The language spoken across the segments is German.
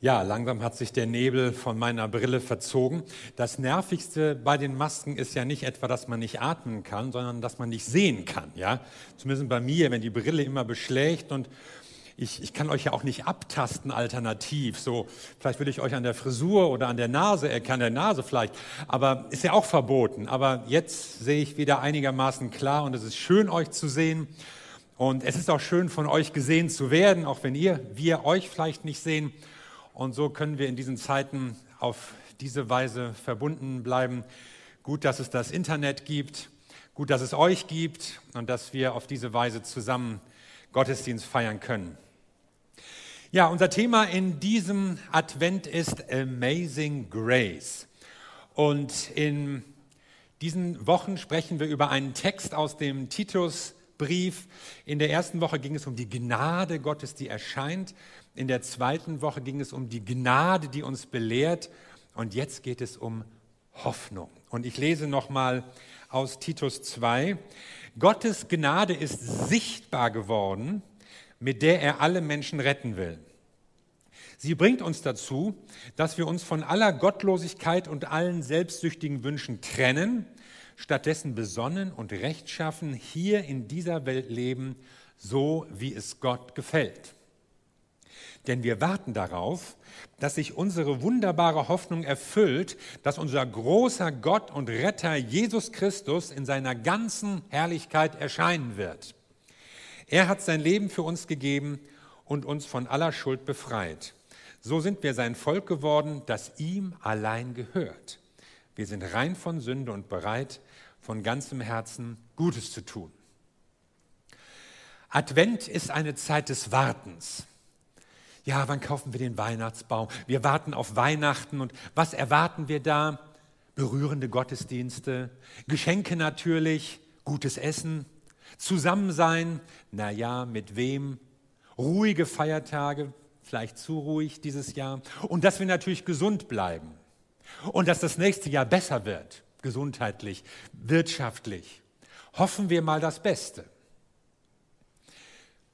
Ja, langsam hat sich der Nebel von meiner Brille verzogen. Das Nervigste bei den Masken ist ja nicht etwa, dass man nicht atmen kann, sondern dass man nicht sehen kann. Ja? Zumindest bei mir, wenn die Brille immer beschlägt und ich, ich kann euch ja auch nicht abtasten alternativ. So, vielleicht würde ich euch an der Frisur oder an der Nase erkennen, der Nase vielleicht, aber ist ja auch verboten. Aber jetzt sehe ich wieder einigermaßen klar und es ist schön, euch zu sehen. Und es ist auch schön, von euch gesehen zu werden, auch wenn ihr, wir euch vielleicht nicht sehen. Und so können wir in diesen Zeiten auf diese Weise verbunden bleiben. Gut, dass es das Internet gibt, gut, dass es euch gibt und dass wir auf diese Weise zusammen Gottesdienst feiern können. Ja, unser Thema in diesem Advent ist Amazing Grace. Und in diesen Wochen sprechen wir über einen Text aus dem Titusbrief. In der ersten Woche ging es um die Gnade Gottes, die erscheint. In der zweiten Woche ging es um die Gnade, die uns belehrt. Und jetzt geht es um Hoffnung. Und ich lese nochmal aus Titus 2. Gottes Gnade ist sichtbar geworden, mit der er alle Menschen retten will. Sie bringt uns dazu, dass wir uns von aller Gottlosigkeit und allen selbstsüchtigen Wünschen trennen, stattdessen besonnen und rechtschaffen hier in dieser Welt leben, so wie es Gott gefällt. Denn wir warten darauf, dass sich unsere wunderbare Hoffnung erfüllt, dass unser großer Gott und Retter Jesus Christus in seiner ganzen Herrlichkeit erscheinen wird. Er hat sein Leben für uns gegeben und uns von aller Schuld befreit. So sind wir sein Volk geworden, das ihm allein gehört. Wir sind rein von Sünde und bereit, von ganzem Herzen Gutes zu tun. Advent ist eine Zeit des Wartens ja, wann kaufen wir den Weihnachtsbaum? Wir warten auf Weihnachten und was erwarten wir da? Berührende Gottesdienste, Geschenke natürlich, gutes Essen, Zusammensein, naja, mit wem? Ruhige Feiertage, vielleicht zu ruhig dieses Jahr und dass wir natürlich gesund bleiben und dass das nächste Jahr besser wird, gesundheitlich, wirtschaftlich. Hoffen wir mal das Beste.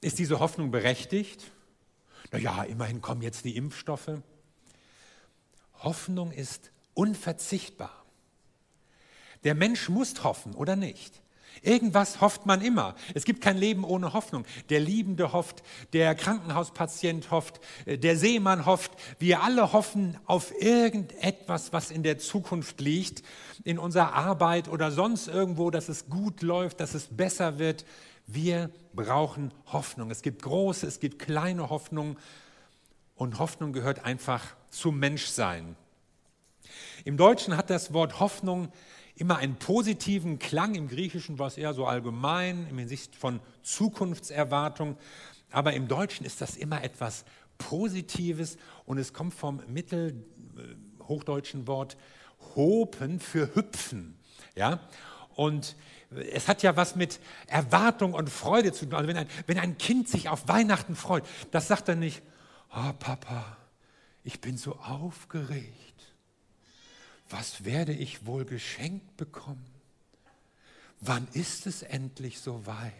Ist diese Hoffnung berechtigt? naja, immerhin kommen jetzt die Impfstoffe. Hoffnung ist unverzichtbar. Der Mensch muss hoffen oder nicht. Irgendwas hofft man immer. Es gibt kein Leben ohne Hoffnung. Der Liebende hofft, der Krankenhauspatient hofft, der Seemann hofft. Wir alle hoffen auf irgendetwas, was in der Zukunft liegt, in unserer Arbeit oder sonst irgendwo, dass es gut läuft, dass es besser wird. Wir brauchen Hoffnung. Es gibt große, es gibt kleine Hoffnung und Hoffnung gehört einfach zum Menschsein. Im Deutschen hat das Wort Hoffnung immer einen positiven Klang, im Griechischen war es eher so allgemein, im Hinsicht von Zukunftserwartung, aber im Deutschen ist das immer etwas Positives und es kommt vom mittelhochdeutschen Wort hopen für hüpfen. Ja? Und es hat ja was mit Erwartung und Freude zu tun. Also wenn ein, wenn ein Kind sich auf Weihnachten freut, das sagt er nicht, oh Papa, ich bin so aufgeregt. Was werde ich wohl geschenkt bekommen? Wann ist es endlich soweit?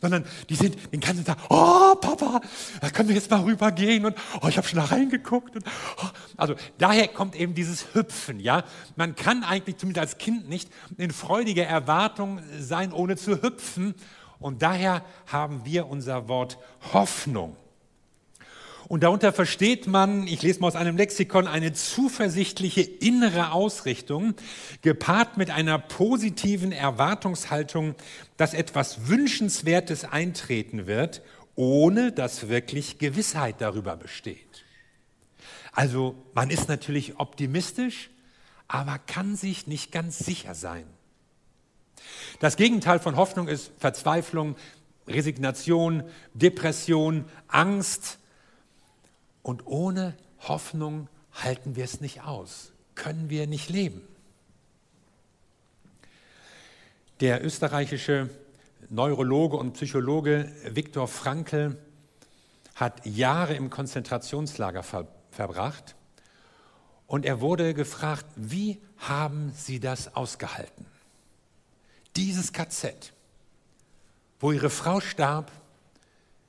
sondern die sind den ganzen Tag, oh Papa, da können wir jetzt mal rübergehen und oh, ich habe schon da reingeguckt. Und, oh. Also daher kommt eben dieses Hüpfen. Ja, man kann eigentlich zumindest als Kind nicht in freudiger Erwartung sein, ohne zu hüpfen. Und daher haben wir unser Wort Hoffnung. Und darunter versteht man, ich lese mal aus einem Lexikon, eine zuversichtliche innere Ausrichtung, gepaart mit einer positiven Erwartungshaltung, dass etwas Wünschenswertes eintreten wird, ohne dass wirklich Gewissheit darüber besteht. Also man ist natürlich optimistisch, aber kann sich nicht ganz sicher sein. Das Gegenteil von Hoffnung ist Verzweiflung, Resignation, Depression, Angst, und ohne Hoffnung halten wir es nicht aus, können wir nicht leben. Der österreichische Neurologe und Psychologe Viktor Frankl hat Jahre im Konzentrationslager ver verbracht und er wurde gefragt, wie haben Sie das ausgehalten? Dieses KZ, wo Ihre Frau starb,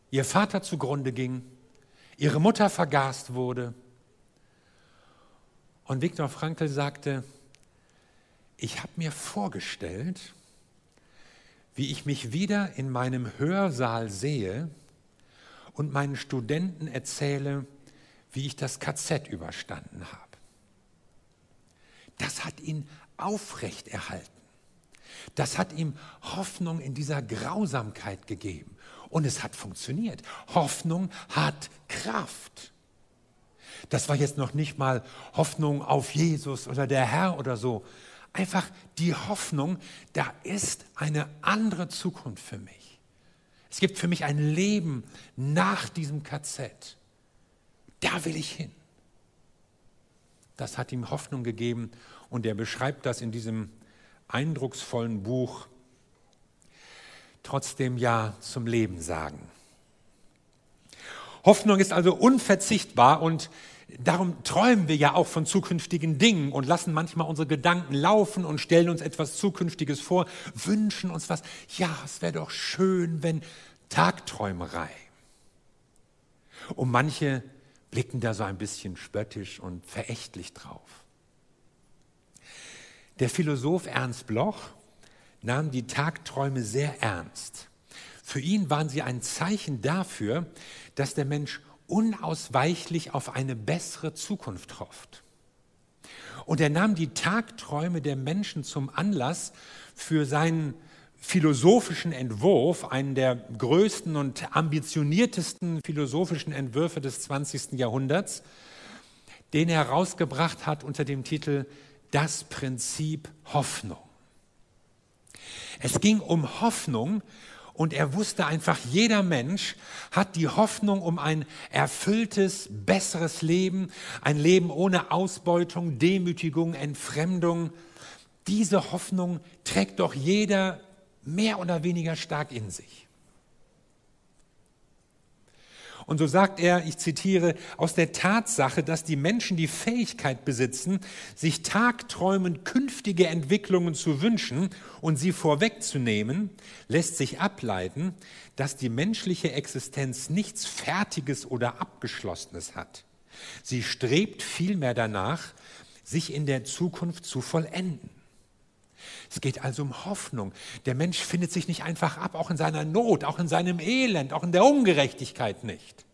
Ihr Vater zugrunde ging, ihre Mutter vergast wurde. Und Viktor Frankl sagte, ich habe mir vorgestellt, wie ich mich wieder in meinem Hörsaal sehe und meinen Studenten erzähle, wie ich das KZ überstanden habe. Das hat ihn aufrechterhalten. Das hat ihm Hoffnung in dieser Grausamkeit gegeben. Und es hat funktioniert. Hoffnung hat Kraft. Das war jetzt noch nicht mal Hoffnung auf Jesus oder der Herr oder so, einfach die Hoffnung, da ist eine andere Zukunft für mich. Es gibt für mich ein Leben nach diesem KZ. Da will ich hin. Das hat ihm Hoffnung gegeben und er beschreibt das in diesem eindrucksvollen Buch Trotzdem Ja zum Leben sagen. Hoffnung ist also unverzichtbar und Darum träumen wir ja auch von zukünftigen Dingen und lassen manchmal unsere Gedanken laufen und stellen uns etwas Zukünftiges vor, wünschen uns was. Ja, es wäre doch schön, wenn Tagträumerei. Und manche blicken da so ein bisschen spöttisch und verächtlich drauf. Der Philosoph Ernst Bloch nahm die Tagträume sehr ernst. Für ihn waren sie ein Zeichen dafür, dass der Mensch unausweichlich auf eine bessere Zukunft hofft. Und er nahm die Tagträume der Menschen zum Anlass für seinen philosophischen Entwurf, einen der größten und ambitioniertesten philosophischen Entwürfe des 20. Jahrhunderts, den er herausgebracht hat unter dem Titel Das Prinzip Hoffnung. Es ging um Hoffnung und er wusste einfach, jeder Mensch hat die Hoffnung um ein erfülltes, besseres Leben, ein Leben ohne Ausbeutung, Demütigung, Entfremdung. Diese Hoffnung trägt doch jeder mehr oder weniger stark in sich. Und so sagt er, ich zitiere, aus der Tatsache, dass die Menschen die Fähigkeit besitzen, sich tagträumend künftige Entwicklungen zu wünschen und sie vorwegzunehmen, lässt sich ableiten, dass die menschliche Existenz nichts Fertiges oder Abgeschlossenes hat. Sie strebt vielmehr danach, sich in der Zukunft zu vollenden. Es geht also um Hoffnung. Der Mensch findet sich nicht einfach ab, auch in seiner Not, auch in seinem Elend, auch in der Ungerechtigkeit nicht.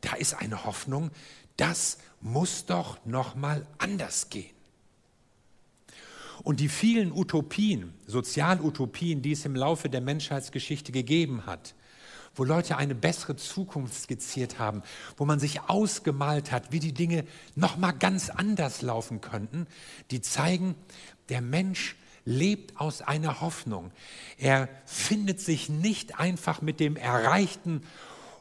Da ist eine Hoffnung, das muss doch noch mal anders gehen. Und die vielen Utopien, Sozialutopien, die es im Laufe der Menschheitsgeschichte gegeben hat, wo Leute eine bessere Zukunft skizziert haben, wo man sich ausgemalt hat, wie die Dinge noch mal ganz anders laufen könnten, die zeigen, der Mensch lebt aus einer Hoffnung. Er findet sich nicht einfach mit dem Erreichten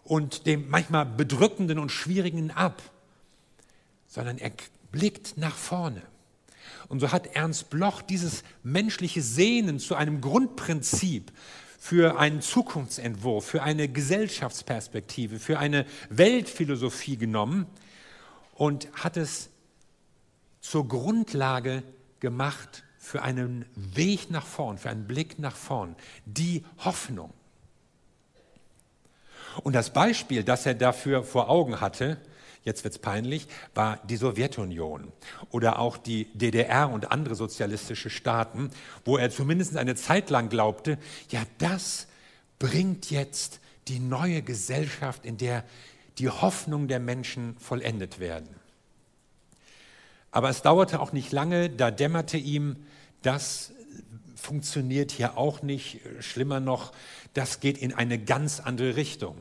und dem manchmal bedrückenden und schwierigen ab, sondern er blickt nach vorne. Und so hat Ernst Bloch dieses menschliche Sehnen zu einem Grundprinzip für einen Zukunftsentwurf, für eine Gesellschaftsperspektive, für eine Weltphilosophie genommen und hat es zur Grundlage gemacht für einen Weg nach vorn, für einen Blick nach vorn, die Hoffnung. Und das Beispiel, das er dafür vor Augen hatte, jetzt wird es peinlich, war die Sowjetunion oder auch die DDR und andere sozialistische Staaten, wo er zumindest eine Zeit lang glaubte, ja, das bringt jetzt die neue Gesellschaft, in der die Hoffnung der Menschen vollendet werden. Aber es dauerte auch nicht lange, da dämmerte ihm, das funktioniert hier auch nicht. Schlimmer noch, das geht in eine ganz andere Richtung.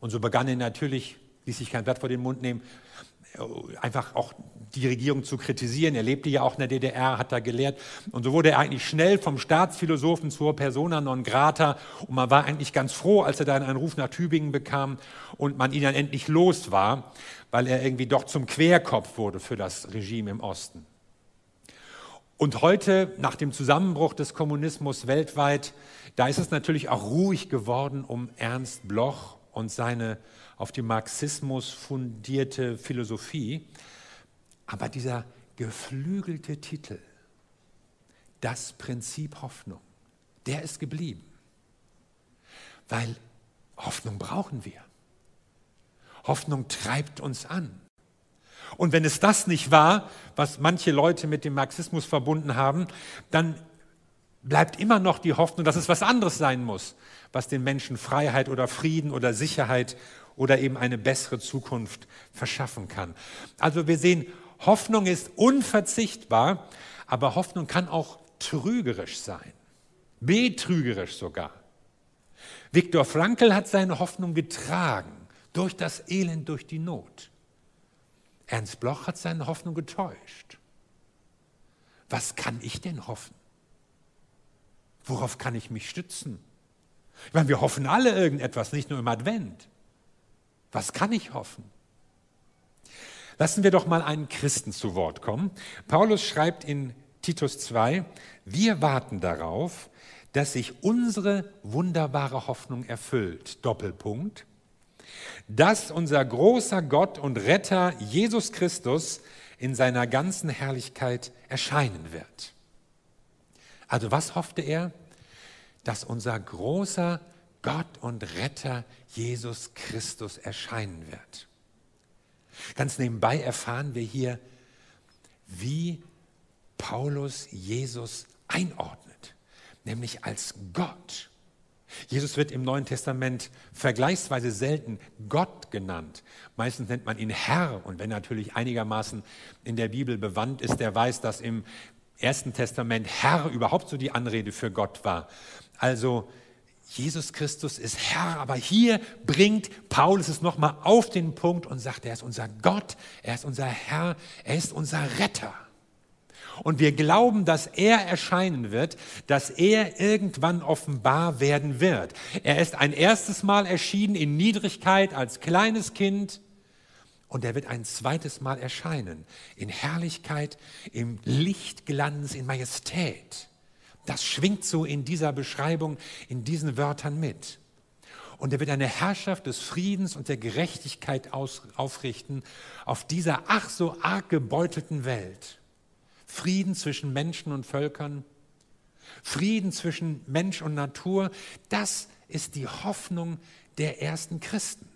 Und so begann er natürlich, ließ sich kein Blatt vor den Mund nehmen, einfach auch die Regierung zu kritisieren. Er lebte ja auch in der DDR, hat da gelehrt. Und so wurde er eigentlich schnell vom Staatsphilosophen zur Persona non grata. Und man war eigentlich ganz froh, als er dann einen Ruf nach Tübingen bekam und man ihn dann endlich los war, weil er irgendwie doch zum Querkopf wurde für das Regime im Osten. Und heute, nach dem Zusammenbruch des Kommunismus weltweit, da ist es natürlich auch ruhig geworden um Ernst Bloch und seine auf dem Marxismus fundierte Philosophie. Aber dieser geflügelte Titel, das Prinzip Hoffnung, der ist geblieben. Weil Hoffnung brauchen wir. Hoffnung treibt uns an. Und wenn es das nicht war, was manche Leute mit dem Marxismus verbunden haben, dann bleibt immer noch die Hoffnung, dass es was anderes sein muss, was den Menschen Freiheit oder Frieden oder Sicherheit oder eben eine bessere Zukunft verschaffen kann. Also wir sehen, Hoffnung ist unverzichtbar, aber Hoffnung kann auch trügerisch sein, betrügerisch sogar. Viktor Frankl hat seine Hoffnung getragen durch das Elend, durch die Not. Ernst Bloch hat seine Hoffnung getäuscht. Was kann ich denn hoffen? Worauf kann ich mich stützen? Ich meine, wir hoffen alle irgendetwas, nicht nur im Advent. Was kann ich hoffen? Lassen wir doch mal einen Christen zu Wort kommen. Paulus schreibt in Titus 2, wir warten darauf, dass sich unsere wunderbare Hoffnung erfüllt. Doppelpunkt. Dass unser großer Gott und Retter Jesus Christus in seiner ganzen Herrlichkeit erscheinen wird. Also was hoffte er? Dass unser großer Gott und Retter Jesus Christus erscheinen wird. Ganz nebenbei erfahren wir hier, wie Paulus Jesus einordnet, nämlich als Gott. Jesus wird im Neuen Testament vergleichsweise selten Gott genannt. Meistens nennt man ihn Herr. Und wenn natürlich einigermaßen in der Bibel bewandt ist, der weiß, dass im Ersten Testament Herr überhaupt so die Anrede für Gott war. Also Jesus Christus ist Herr, aber hier bringt Paulus es nochmal auf den Punkt und sagt, er ist unser Gott, er ist unser Herr, er ist unser Retter. Und wir glauben, dass er erscheinen wird, dass er irgendwann offenbar werden wird. Er ist ein erstes Mal erschienen in Niedrigkeit als kleines Kind und er wird ein zweites Mal erscheinen in Herrlichkeit, im Lichtglanz, in Majestät. Das schwingt so in dieser Beschreibung, in diesen Wörtern mit. Und er wird eine Herrschaft des Friedens und der Gerechtigkeit aus, aufrichten auf dieser ach so arg gebeutelten Welt. Frieden zwischen Menschen und Völkern, Frieden zwischen Mensch und Natur, das ist die Hoffnung der ersten Christen.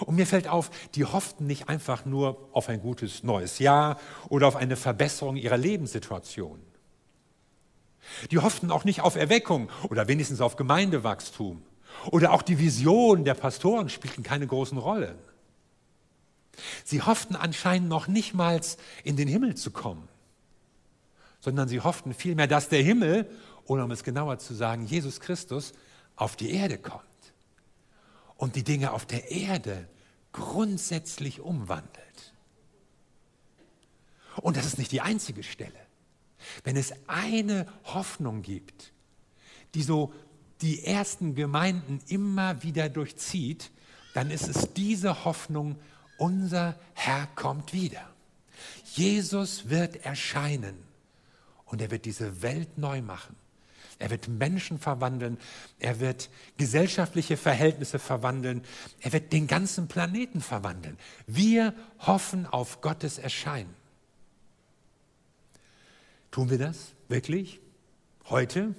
Und mir fällt auf, die hofften nicht einfach nur auf ein gutes neues Jahr oder auf eine Verbesserung ihrer Lebenssituation. Die hofften auch nicht auf Erweckung oder wenigstens auf Gemeindewachstum. Oder auch die Vision der Pastoren spielten keine großen Rollen. Sie hofften anscheinend noch nicht mal in den Himmel zu kommen, sondern sie hofften vielmehr, dass der Himmel, oder um es genauer zu sagen, Jesus Christus auf die Erde kommt und die Dinge auf der Erde grundsätzlich umwandelt. Und das ist nicht die einzige Stelle. Wenn es eine Hoffnung gibt, die so die ersten Gemeinden immer wieder durchzieht, dann ist es diese Hoffnung, unser Herr kommt wieder. Jesus wird erscheinen und er wird diese Welt neu machen. Er wird Menschen verwandeln, er wird gesellschaftliche Verhältnisse verwandeln, er wird den ganzen Planeten verwandeln. Wir hoffen auf Gottes Erscheinen. Tun wir das wirklich? Heute?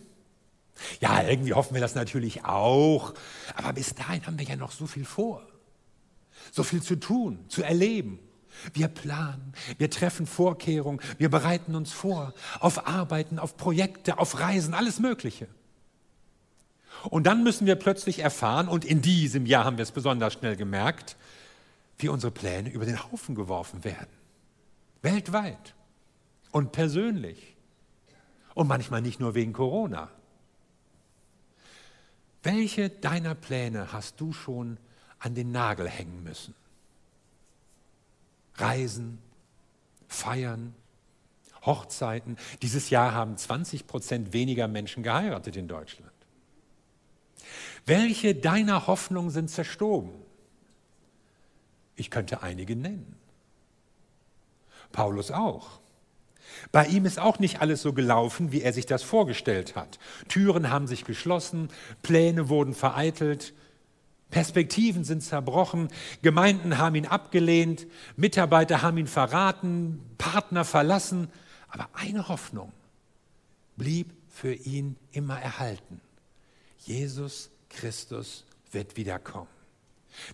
Ja, irgendwie hoffen wir das natürlich auch. Aber bis dahin haben wir ja noch so viel vor. So viel zu tun, zu erleben. Wir planen, wir treffen Vorkehrungen, wir bereiten uns vor auf Arbeiten, auf Projekte, auf Reisen, alles Mögliche. Und dann müssen wir plötzlich erfahren, und in diesem Jahr haben wir es besonders schnell gemerkt, wie unsere Pläne über den Haufen geworfen werden. Weltweit und persönlich. Und manchmal nicht nur wegen Corona. Welche deiner Pläne hast du schon an den Nagel hängen müssen? Reisen, feiern, Hochzeiten. Dieses Jahr haben 20 Prozent weniger Menschen geheiratet in Deutschland. Welche deiner Hoffnungen sind zerstoben? Ich könnte einige nennen. Paulus auch. Bei ihm ist auch nicht alles so gelaufen, wie er sich das vorgestellt hat. Türen haben sich geschlossen, Pläne wurden vereitelt, Perspektiven sind zerbrochen, Gemeinden haben ihn abgelehnt, Mitarbeiter haben ihn verraten, Partner verlassen. Aber eine Hoffnung blieb für ihn immer erhalten. Jesus Christus wird wiederkommen.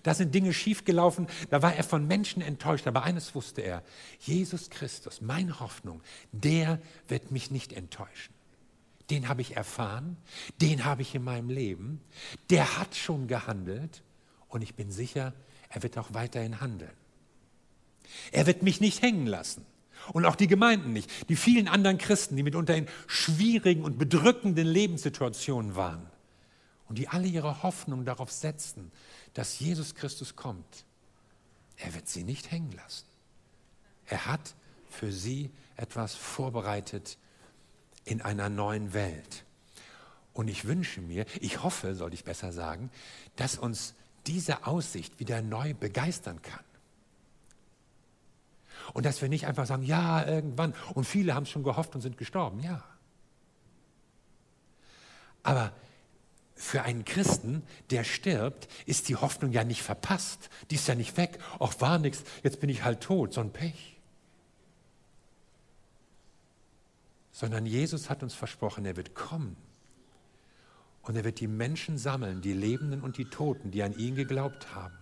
Da sind Dinge schiefgelaufen, da war er von Menschen enttäuscht, aber eines wusste er, Jesus Christus, meine Hoffnung, der wird mich nicht enttäuschen. Den habe ich erfahren, den habe ich in meinem Leben, der hat schon gehandelt und ich bin sicher, er wird auch weiterhin handeln. Er wird mich nicht hängen lassen. Und auch die Gemeinden nicht. Die vielen anderen Christen, die mitunter in schwierigen und bedrückenden Lebenssituationen waren und die alle ihre Hoffnung darauf setzten, dass Jesus Christus kommt. Er wird sie nicht hängen lassen. Er hat für sie etwas vorbereitet in einer neuen Welt. Und ich wünsche mir, ich hoffe, sollte ich besser sagen, dass uns diese Aussicht wieder neu begeistern kann. Und dass wir nicht einfach sagen, ja, irgendwann. Und viele haben es schon gehofft und sind gestorben, ja. Aber für einen Christen, der stirbt, ist die Hoffnung ja nicht verpasst. Die ist ja nicht weg. Auch war nichts, jetzt bin ich halt tot, so ein Pech. Sondern Jesus hat uns versprochen, er wird kommen. Und er wird die Menschen sammeln, die Lebenden und die Toten, die an ihn geglaubt haben.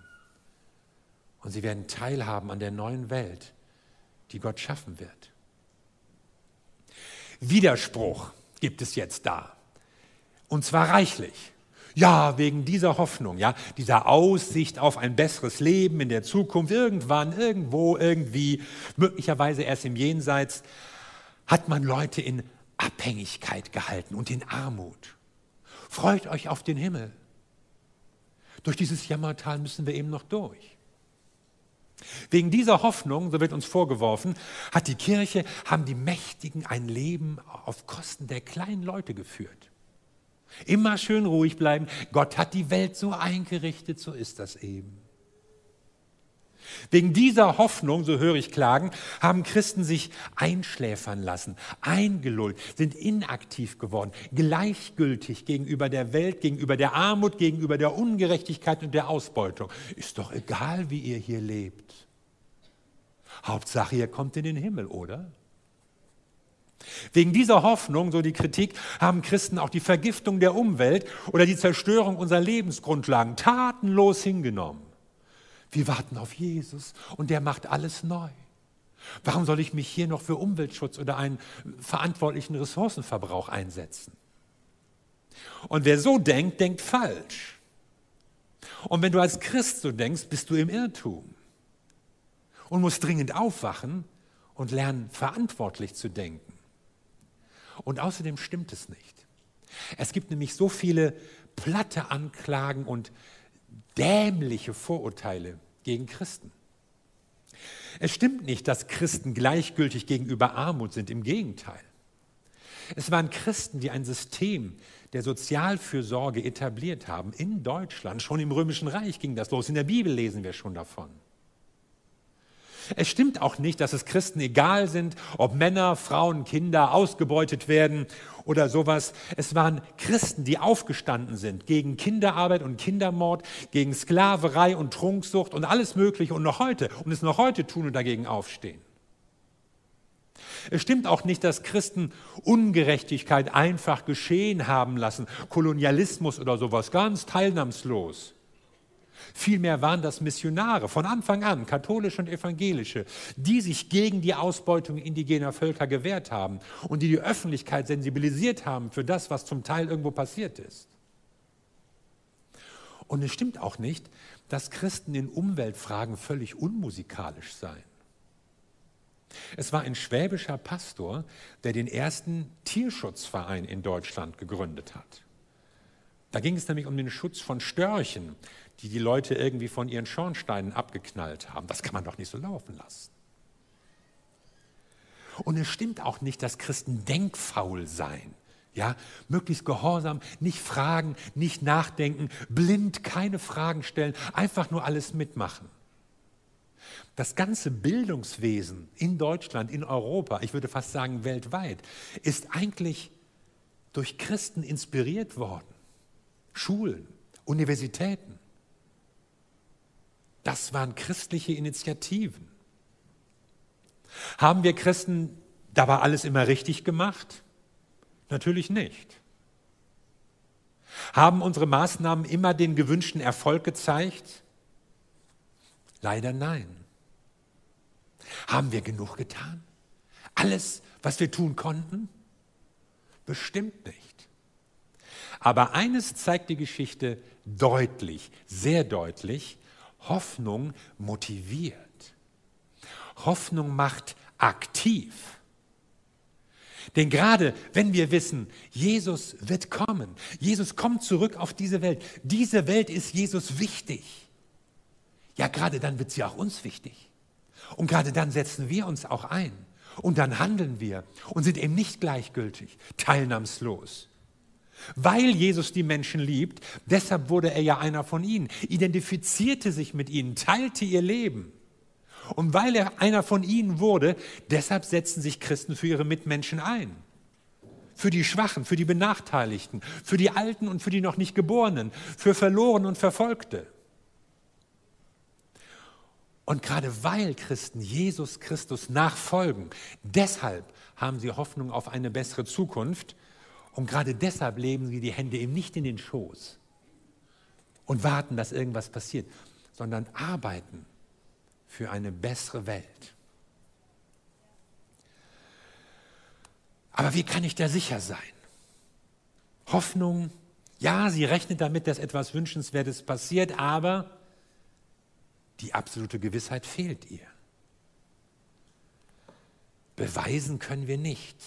Und sie werden teilhaben an der neuen Welt, die Gott schaffen wird. Widerspruch gibt es jetzt da. Und zwar reichlich. Ja, wegen dieser Hoffnung, ja, dieser Aussicht auf ein besseres Leben in der Zukunft, irgendwann, irgendwo, irgendwie, möglicherweise erst im Jenseits, hat man Leute in Abhängigkeit gehalten und in Armut. Freut euch auf den Himmel. Durch dieses Jammertal müssen wir eben noch durch. Wegen dieser Hoffnung, so wird uns vorgeworfen, hat die Kirche, haben die Mächtigen ein Leben auf Kosten der kleinen Leute geführt. Immer schön ruhig bleiben. Gott hat die Welt so eingerichtet, so ist das eben. Wegen dieser Hoffnung, so höre ich klagen, haben Christen sich einschläfern lassen, eingelullt, sind inaktiv geworden, gleichgültig gegenüber der Welt, gegenüber der Armut, gegenüber der Ungerechtigkeit und der Ausbeutung. Ist doch egal, wie ihr hier lebt. Hauptsache, ihr kommt in den Himmel, oder? Wegen dieser Hoffnung, so die Kritik, haben Christen auch die Vergiftung der Umwelt oder die Zerstörung unserer Lebensgrundlagen tatenlos hingenommen. Wir warten auf Jesus und der macht alles neu. Warum soll ich mich hier noch für Umweltschutz oder einen verantwortlichen Ressourcenverbrauch einsetzen? Und wer so denkt, denkt falsch. Und wenn du als Christ so denkst, bist du im Irrtum und musst dringend aufwachen und lernen, verantwortlich zu denken. Und außerdem stimmt es nicht. Es gibt nämlich so viele platte Anklagen und dämliche Vorurteile gegen Christen. Es stimmt nicht, dass Christen gleichgültig gegenüber Armut sind, im Gegenteil. Es waren Christen, die ein System der Sozialfürsorge etabliert haben in Deutschland. Schon im Römischen Reich ging das los. In der Bibel lesen wir schon davon. Es stimmt auch nicht, dass es Christen egal sind, ob Männer, Frauen, Kinder ausgebeutet werden oder sowas. Es waren Christen, die aufgestanden sind gegen Kinderarbeit und Kindermord, gegen Sklaverei und Trunksucht und alles Mögliche und noch heute und es noch heute tun und dagegen aufstehen. Es stimmt auch nicht, dass Christen Ungerechtigkeit einfach geschehen haben lassen, Kolonialismus oder sowas ganz teilnahmslos. Vielmehr waren das Missionare von Anfang an, katholische und evangelische, die sich gegen die Ausbeutung indigener Völker gewehrt haben und die die Öffentlichkeit sensibilisiert haben für das, was zum Teil irgendwo passiert ist. Und es stimmt auch nicht, dass Christen in Umweltfragen völlig unmusikalisch seien. Es war ein schwäbischer Pastor, der den ersten Tierschutzverein in Deutschland gegründet hat. Da ging es nämlich um den Schutz von Störchen, die die Leute irgendwie von ihren Schornsteinen abgeknallt haben. Das kann man doch nicht so laufen lassen. Und es stimmt auch nicht, dass Christen denkfaul seien. Ja, möglichst gehorsam, nicht fragen, nicht nachdenken, blind keine Fragen stellen, einfach nur alles mitmachen. Das ganze Bildungswesen in Deutschland, in Europa, ich würde fast sagen weltweit, ist eigentlich durch Christen inspiriert worden. Schulen, Universitäten. Das waren christliche Initiativen. Haben wir Christen dabei alles immer richtig gemacht? Natürlich nicht. Haben unsere Maßnahmen immer den gewünschten Erfolg gezeigt? Leider nein. Haben wir genug getan? Alles, was wir tun konnten? Bestimmt nicht. Aber eines zeigt die Geschichte deutlich, sehr deutlich, Hoffnung motiviert. Hoffnung macht aktiv. Denn gerade wenn wir wissen, Jesus wird kommen, Jesus kommt zurück auf diese Welt, diese Welt ist Jesus wichtig, ja gerade dann wird sie auch uns wichtig. Und gerade dann setzen wir uns auch ein und dann handeln wir und sind eben nicht gleichgültig, teilnahmslos. Weil Jesus die Menschen liebt, deshalb wurde er ja einer von ihnen, identifizierte sich mit ihnen, teilte ihr Leben. Und weil er einer von ihnen wurde, deshalb setzen sich Christen für ihre Mitmenschen ein. Für die Schwachen, für die Benachteiligten, für die Alten und für die noch nicht Geborenen, für Verloren und Verfolgte. Und gerade weil Christen Jesus Christus nachfolgen, deshalb haben sie Hoffnung auf eine bessere Zukunft und gerade deshalb leben sie die Hände eben nicht in den Schoß und warten, dass irgendwas passiert, sondern arbeiten für eine bessere Welt. Aber wie kann ich da sicher sein? Hoffnung, ja, sie rechnet damit, dass etwas Wünschenswertes passiert, aber die absolute Gewissheit fehlt ihr. Beweisen können wir nicht,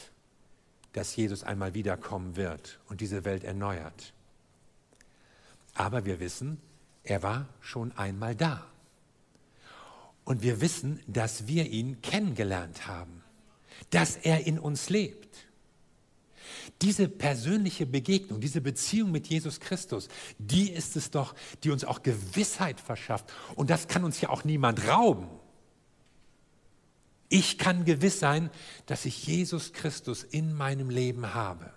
dass Jesus einmal wiederkommen wird und diese Welt erneuert. Aber wir wissen, er war schon einmal da. Und wir wissen, dass wir ihn kennengelernt haben, dass er in uns lebt. Diese persönliche Begegnung, diese Beziehung mit Jesus Christus, die ist es doch, die uns auch Gewissheit verschafft. Und das kann uns ja auch niemand rauben. Ich kann gewiss sein, dass ich Jesus Christus in meinem Leben habe.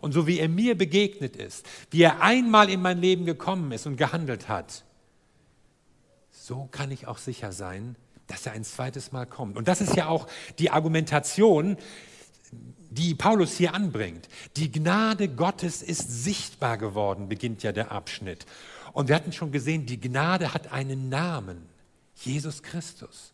Und so wie er mir begegnet ist, wie er einmal in mein Leben gekommen ist und gehandelt hat, so kann ich auch sicher sein, dass er ein zweites Mal kommt. Und das ist ja auch die Argumentation, die Paulus hier anbringt. Die Gnade Gottes ist sichtbar geworden, beginnt ja der Abschnitt. Und wir hatten schon gesehen, die Gnade hat einen Namen, Jesus Christus.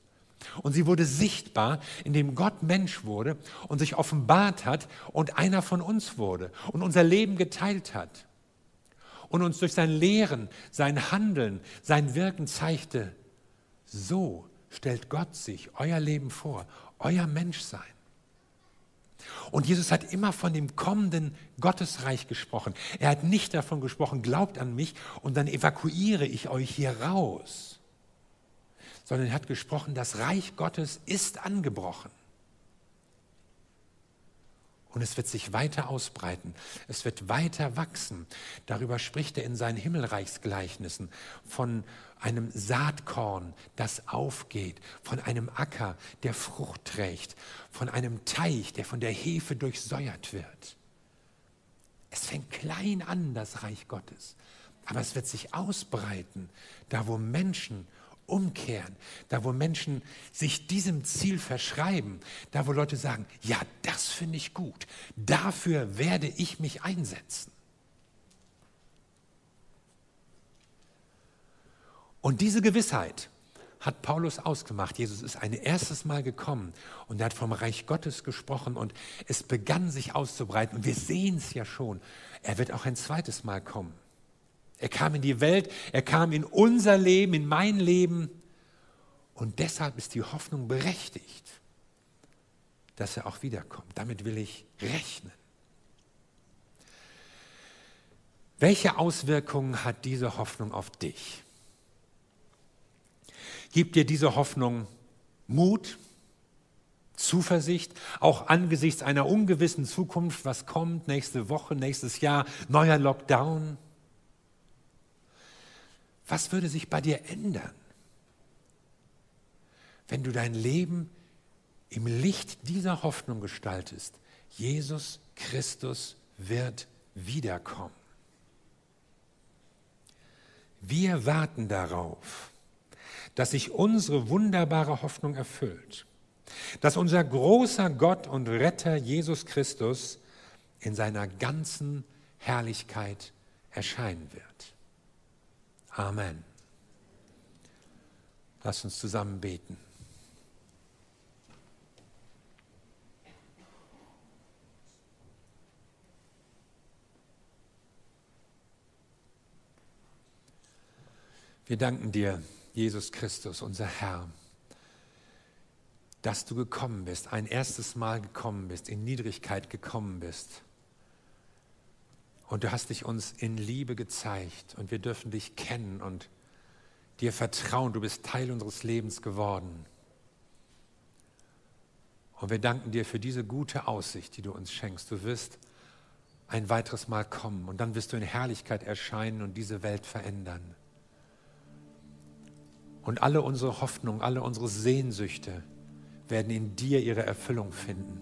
Und sie wurde sichtbar, indem Gott Mensch wurde und sich offenbart hat und einer von uns wurde und unser Leben geteilt hat und uns durch sein Lehren, sein Handeln, sein Wirken zeigte, so stellt Gott sich euer Leben vor, euer Menschsein. Und Jesus hat immer von dem kommenden Gottesreich gesprochen. Er hat nicht davon gesprochen, glaubt an mich und dann evakuiere ich euch hier raus, sondern er hat gesprochen, das Reich Gottes ist angebrochen. Und es wird sich weiter ausbreiten. Es wird weiter wachsen. Darüber spricht er in seinen Himmelreichsgleichnissen von einem Saatkorn, das aufgeht, von einem Acker, der Frucht trägt, von einem Teich, der von der Hefe durchsäuert wird. Es fängt klein an, das Reich Gottes, aber es wird sich ausbreiten, da wo Menschen umkehren, da wo Menschen sich diesem Ziel verschreiben, da wo Leute sagen, ja, das finde ich gut, dafür werde ich mich einsetzen. Und diese Gewissheit hat Paulus ausgemacht. Jesus ist ein erstes Mal gekommen und er hat vom Reich Gottes gesprochen und es begann sich auszubreiten. Und wir sehen es ja schon. Er wird auch ein zweites Mal kommen. Er kam in die Welt, er kam in unser Leben, in mein Leben. Und deshalb ist die Hoffnung berechtigt, dass er auch wiederkommt. Damit will ich rechnen. Welche Auswirkungen hat diese Hoffnung auf dich? Gibt dir diese Hoffnung Mut, Zuversicht, auch angesichts einer ungewissen Zukunft, was kommt nächste Woche, nächstes Jahr, neuer Lockdown? Was würde sich bei dir ändern, wenn du dein Leben im Licht dieser Hoffnung gestaltest? Jesus Christus wird wiederkommen. Wir warten darauf, dass sich unsere wunderbare Hoffnung erfüllt, dass unser großer Gott und Retter Jesus Christus in seiner ganzen Herrlichkeit erscheinen wird. Amen. Lass uns zusammen beten. Wir danken dir, Jesus Christus, unser Herr, dass du gekommen bist, ein erstes Mal gekommen bist, in Niedrigkeit gekommen bist. Und du hast dich uns in Liebe gezeigt und wir dürfen dich kennen und dir vertrauen. Du bist Teil unseres Lebens geworden. Und wir danken dir für diese gute Aussicht, die du uns schenkst. Du wirst ein weiteres Mal kommen und dann wirst du in Herrlichkeit erscheinen und diese Welt verändern. Und alle unsere Hoffnungen, alle unsere Sehnsüchte werden in dir ihre Erfüllung finden.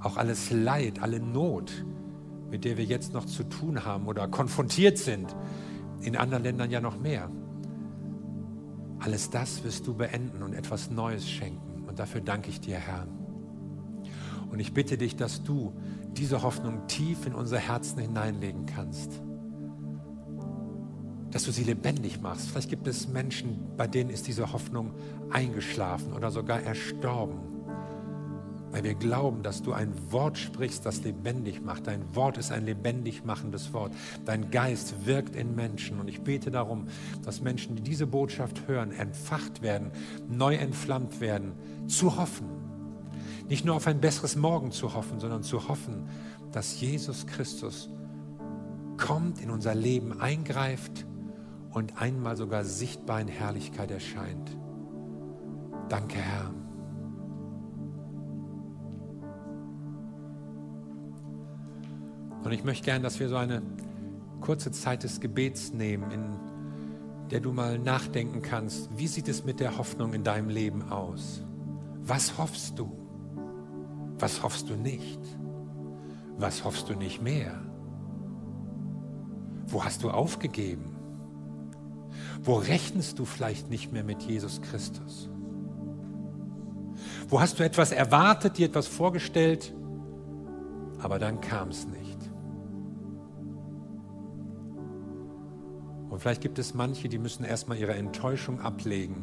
Auch alles Leid, alle Not, mit der wir jetzt noch zu tun haben oder konfrontiert sind, in anderen Ländern ja noch mehr. Alles das wirst du beenden und etwas Neues schenken. Und dafür danke ich dir, Herr. Und ich bitte dich, dass du diese Hoffnung tief in unser Herzen hineinlegen kannst dass du sie lebendig machst. Vielleicht gibt es Menschen, bei denen ist diese Hoffnung eingeschlafen oder sogar erstorben. Weil wir glauben, dass du ein Wort sprichst, das lebendig macht. Dein Wort ist ein lebendig machendes Wort. Dein Geist wirkt in Menschen. Und ich bete darum, dass Menschen, die diese Botschaft hören, entfacht werden, neu entflammt werden, zu hoffen. Nicht nur auf ein besseres Morgen zu hoffen, sondern zu hoffen, dass Jesus Christus kommt, in unser Leben eingreift und einmal sogar sichtbar in Herrlichkeit erscheint. Danke, Herr. Und ich möchte gern, dass wir so eine kurze Zeit des Gebets nehmen, in der du mal nachdenken kannst, wie sieht es mit der Hoffnung in deinem Leben aus? Was hoffst du? Was hoffst du nicht? Was hoffst du nicht mehr? Wo hast du aufgegeben? Wo rechnest du vielleicht nicht mehr mit Jesus Christus? Wo hast du etwas erwartet, dir etwas vorgestellt, aber dann kam es nicht? Und vielleicht gibt es manche, die müssen erstmal ihre Enttäuschung ablegen,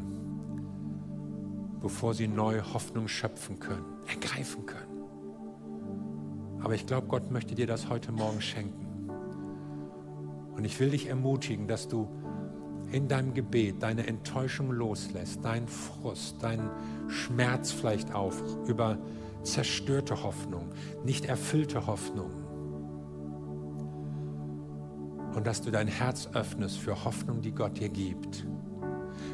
bevor sie neue Hoffnung schöpfen können, ergreifen können. Aber ich glaube, Gott möchte dir das heute Morgen schenken. Und ich will dich ermutigen, dass du in deinem Gebet deine Enttäuschung loslässt, deinen Frust, deinen Schmerz vielleicht auch über zerstörte Hoffnung, nicht erfüllte Hoffnung. Und dass du dein Herz öffnest für Hoffnung, die Gott dir gibt.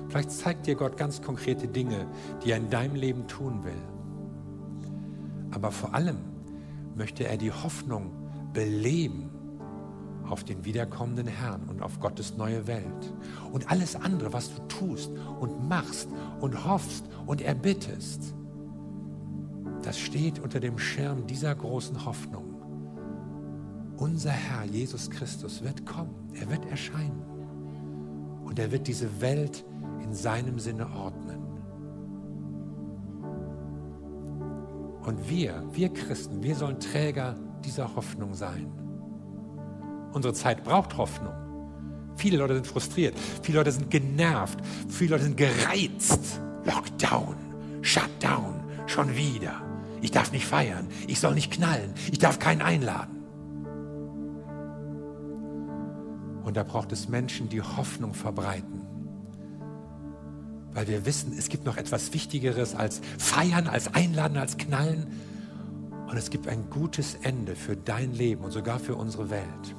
Vielleicht zeigt dir Gott ganz konkrete Dinge, die er in deinem Leben tun will. Aber vor allem möchte er die Hoffnung beleben auf den wiederkommenden Herrn und auf Gottes neue Welt. Und alles andere, was du tust und machst und hoffst und erbittest, das steht unter dem Schirm dieser großen Hoffnung. Unser Herr Jesus Christus wird kommen, er wird erscheinen und er wird diese Welt in seinem Sinne ordnen. Und wir, wir Christen, wir sollen Träger dieser Hoffnung sein. Unsere Zeit braucht Hoffnung. Viele Leute sind frustriert, viele Leute sind genervt, viele Leute sind gereizt. Lockdown, Shutdown, schon wieder. Ich darf nicht feiern, ich soll nicht knallen, ich darf keinen einladen. Und da braucht es Menschen, die Hoffnung verbreiten. Weil wir wissen, es gibt noch etwas Wichtigeres als feiern, als einladen, als knallen. Und es gibt ein gutes Ende für dein Leben und sogar für unsere Welt.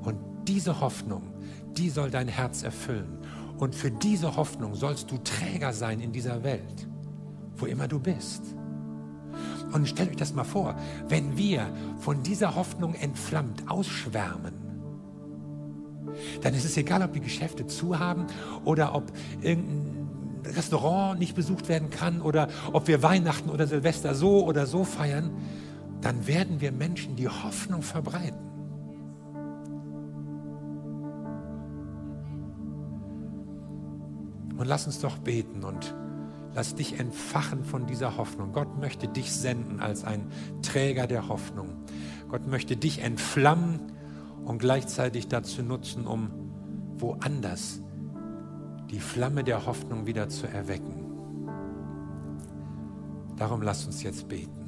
Und diese Hoffnung, die soll dein Herz erfüllen. Und für diese Hoffnung sollst du Träger sein in dieser Welt, wo immer du bist. Und stellt euch das mal vor, wenn wir von dieser Hoffnung entflammt ausschwärmen, dann ist es egal, ob die Geschäfte zu haben oder ob irgendein Restaurant nicht besucht werden kann oder ob wir Weihnachten oder Silvester so oder so feiern, dann werden wir Menschen die Hoffnung verbreiten. Und lass uns doch beten und lass dich entfachen von dieser Hoffnung. Gott möchte dich senden als ein Träger der Hoffnung. Gott möchte dich entflammen und gleichzeitig dazu nutzen, um woanders die Flamme der Hoffnung wieder zu erwecken. Darum lasst uns jetzt beten.